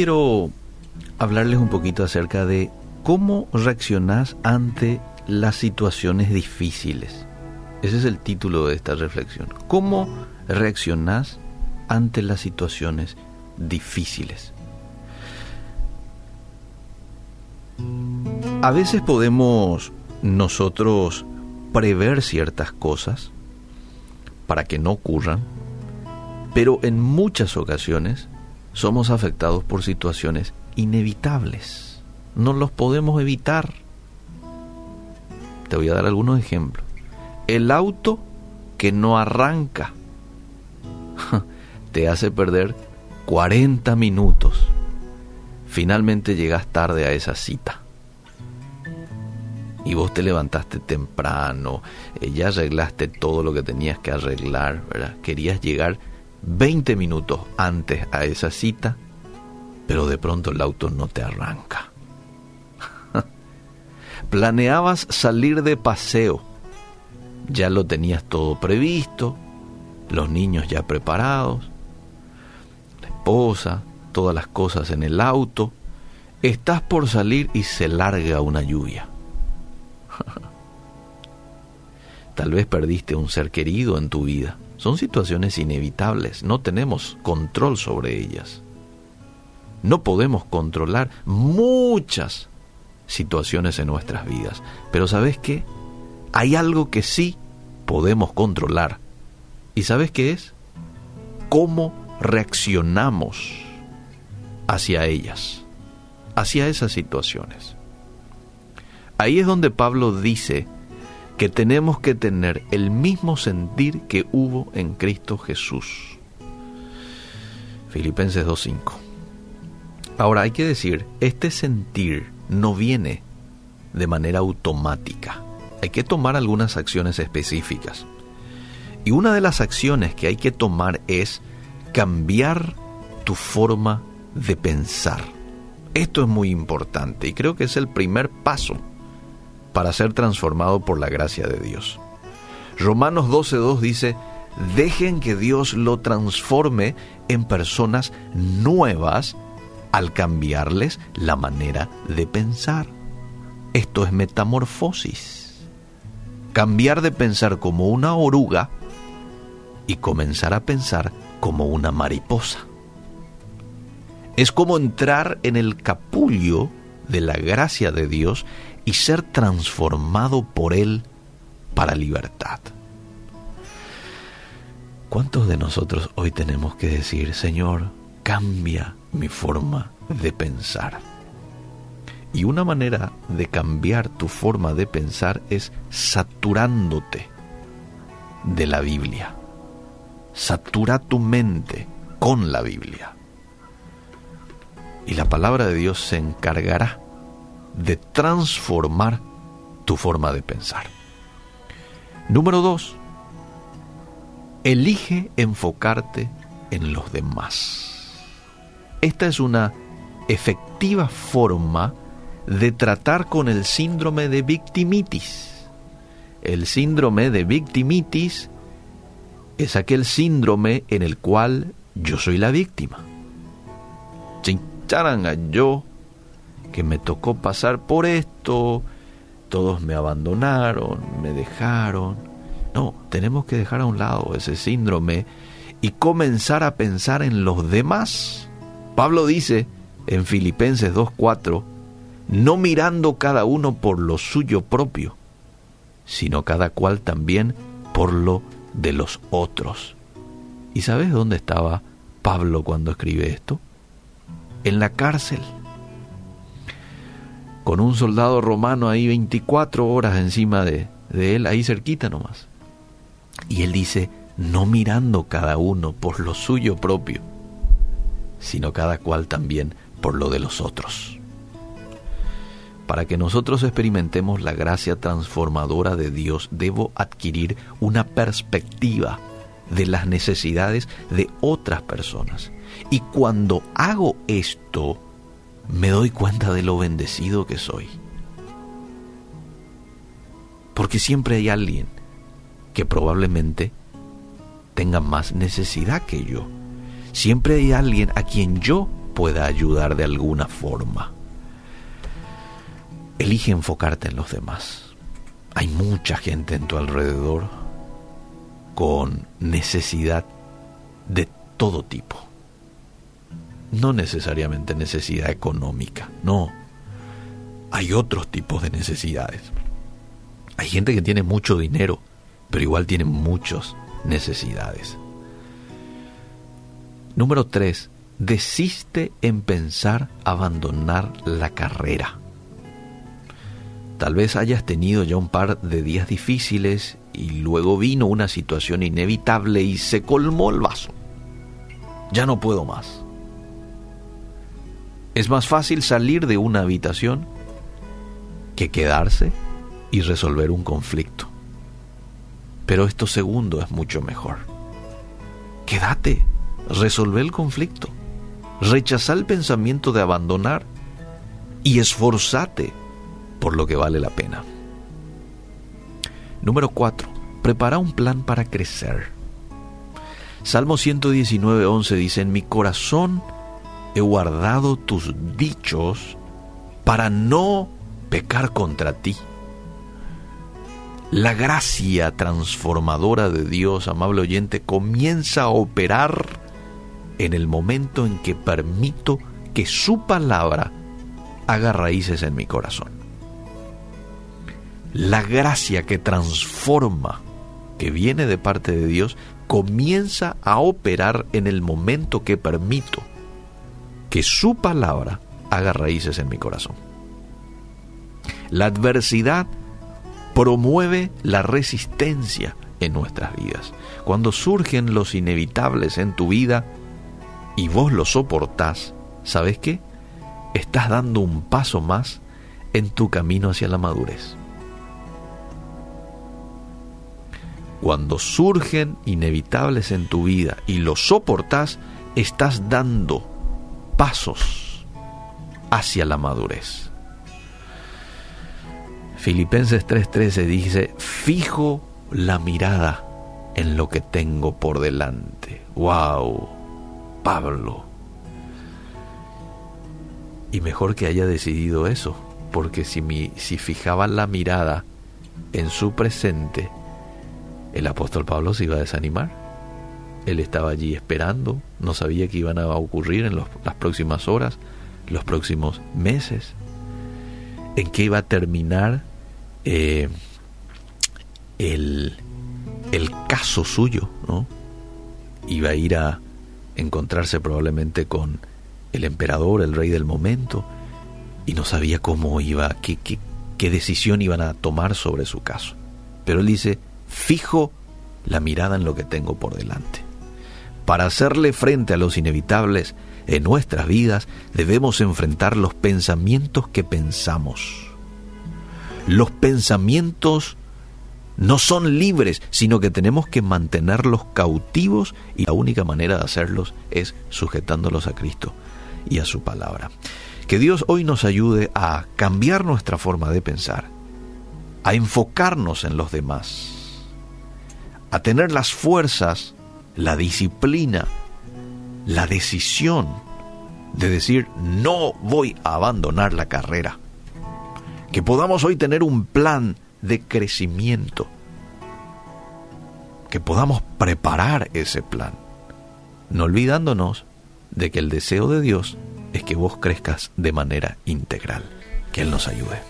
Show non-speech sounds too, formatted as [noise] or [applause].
quiero hablarles un poquito acerca de cómo reaccionás ante las situaciones difíciles. Ese es el título de esta reflexión. ¿Cómo reaccionás ante las situaciones difíciles? A veces podemos nosotros prever ciertas cosas para que no ocurran, pero en muchas ocasiones somos afectados por situaciones inevitables. No los podemos evitar. Te voy a dar algunos ejemplos. El auto que no arranca [laughs] te hace perder 40 minutos. Finalmente llegas tarde a esa cita. Y vos te levantaste temprano, eh, ya arreglaste todo lo que tenías que arreglar. Querías llegar 20 minutos antes a esa cita, pero de pronto el auto no te arranca. [laughs] Planeabas salir de paseo, ya lo tenías todo previsto, los niños ya preparados, la esposa, todas las cosas en el auto, estás por salir y se larga una lluvia. Tal vez perdiste un ser querido en tu vida son situaciones inevitables, no tenemos control sobre ellas. No podemos controlar muchas situaciones en nuestras vidas, pero ¿sabes qué? Hay algo que sí podemos controlar. ¿Y sabes qué es? ¿Cómo reaccionamos hacia ellas, hacia esas situaciones? Ahí es donde Pablo dice que tenemos que tener el mismo sentir que hubo en Cristo Jesús. Filipenses 2.5. Ahora hay que decir, este sentir no viene de manera automática. Hay que tomar algunas acciones específicas. Y una de las acciones que hay que tomar es cambiar tu forma de pensar. Esto es muy importante y creo que es el primer paso para ser transformado por la gracia de Dios. Romanos 12.2 dice, dejen que Dios lo transforme en personas nuevas al cambiarles la manera de pensar. Esto es metamorfosis. Cambiar de pensar como una oruga y comenzar a pensar como una mariposa. Es como entrar en el capullo de la gracia de Dios y ser transformado por Él para libertad. ¿Cuántos de nosotros hoy tenemos que decir, Señor, cambia mi forma de pensar? Y una manera de cambiar tu forma de pensar es saturándote de la Biblia. Satura tu mente con la Biblia. Y la palabra de Dios se encargará de transformar tu forma de pensar. Número dos, elige enfocarte en los demás. Esta es una efectiva forma de tratar con el síndrome de victimitis. El síndrome de victimitis es aquel síndrome en el cual yo soy la víctima. Chincharanga, yo que me tocó pasar por esto, todos me abandonaron, me dejaron. No, tenemos que dejar a un lado ese síndrome y comenzar a pensar en los demás. Pablo dice en Filipenses 2.4, no mirando cada uno por lo suyo propio, sino cada cual también por lo de los otros. ¿Y sabes dónde estaba Pablo cuando escribe esto? En la cárcel con un soldado romano ahí 24 horas encima de, de él, ahí cerquita nomás. Y él dice, no mirando cada uno por lo suyo propio, sino cada cual también por lo de los otros. Para que nosotros experimentemos la gracia transformadora de Dios, debo adquirir una perspectiva de las necesidades de otras personas. Y cuando hago esto, me doy cuenta de lo bendecido que soy. Porque siempre hay alguien que probablemente tenga más necesidad que yo. Siempre hay alguien a quien yo pueda ayudar de alguna forma. Elige enfocarte en los demás. Hay mucha gente en tu alrededor con necesidad de todo tipo. No necesariamente necesidad económica, no. Hay otros tipos de necesidades. Hay gente que tiene mucho dinero, pero igual tiene muchas necesidades. Número 3. Desiste en pensar abandonar la carrera. Tal vez hayas tenido ya un par de días difíciles y luego vino una situación inevitable y se colmó el vaso. Ya no puedo más. Es más fácil salir de una habitación que quedarse y resolver un conflicto. Pero esto segundo es mucho mejor. Quédate, resolver el conflicto, rechaza el pensamiento de abandonar y esforzate por lo que vale la pena. Número 4. Prepara un plan para crecer. Salmo 119, 11 dice, en mi corazón he guardado tus dichos para no pecar contra ti. La gracia transformadora de Dios, amable oyente, comienza a operar en el momento en que permito que su palabra haga raíces en mi corazón. La gracia que transforma, que viene de parte de Dios, comienza a operar en el momento que permito que su palabra haga raíces en mi corazón. La adversidad promueve la resistencia en nuestras vidas. Cuando surgen los inevitables en tu vida y vos los soportás, ¿sabes qué? Estás dando un paso más en tu camino hacia la madurez. Cuando surgen inevitables en tu vida y los soportás, estás dando pasos hacia la madurez. Filipenses 3:13 dice, fijo la mirada en lo que tengo por delante. ¡Wow! Pablo. Y mejor que haya decidido eso, porque si, si fijaba la mirada en su presente, el apóstol Pablo se iba a desanimar. Él estaba allí esperando, no sabía qué iban a ocurrir en las próximas horas, los próximos meses, en qué iba a terminar eh, el, el caso suyo, ¿no? Iba a ir a encontrarse probablemente con el emperador, el rey del momento, y no sabía cómo iba, qué, qué, qué decisión iban a tomar sobre su caso. Pero él dice, fijo la mirada en lo que tengo por delante. Para hacerle frente a los inevitables en nuestras vidas, debemos enfrentar los pensamientos que pensamos los pensamientos no son libres, sino que tenemos que mantenerlos cautivos y la única manera de hacerlos es sujetándolos a Cristo y a su palabra. Que Dios hoy nos ayude a cambiar nuestra forma de pensar, a enfocarnos en los demás, a tener las fuerzas, la disciplina, la decisión de decir no voy a abandonar la carrera que podamos hoy tener un plan de crecimiento, que podamos preparar ese plan, no olvidándonos de que el deseo de Dios es que vos crezcas de manera integral. Que Él nos ayude.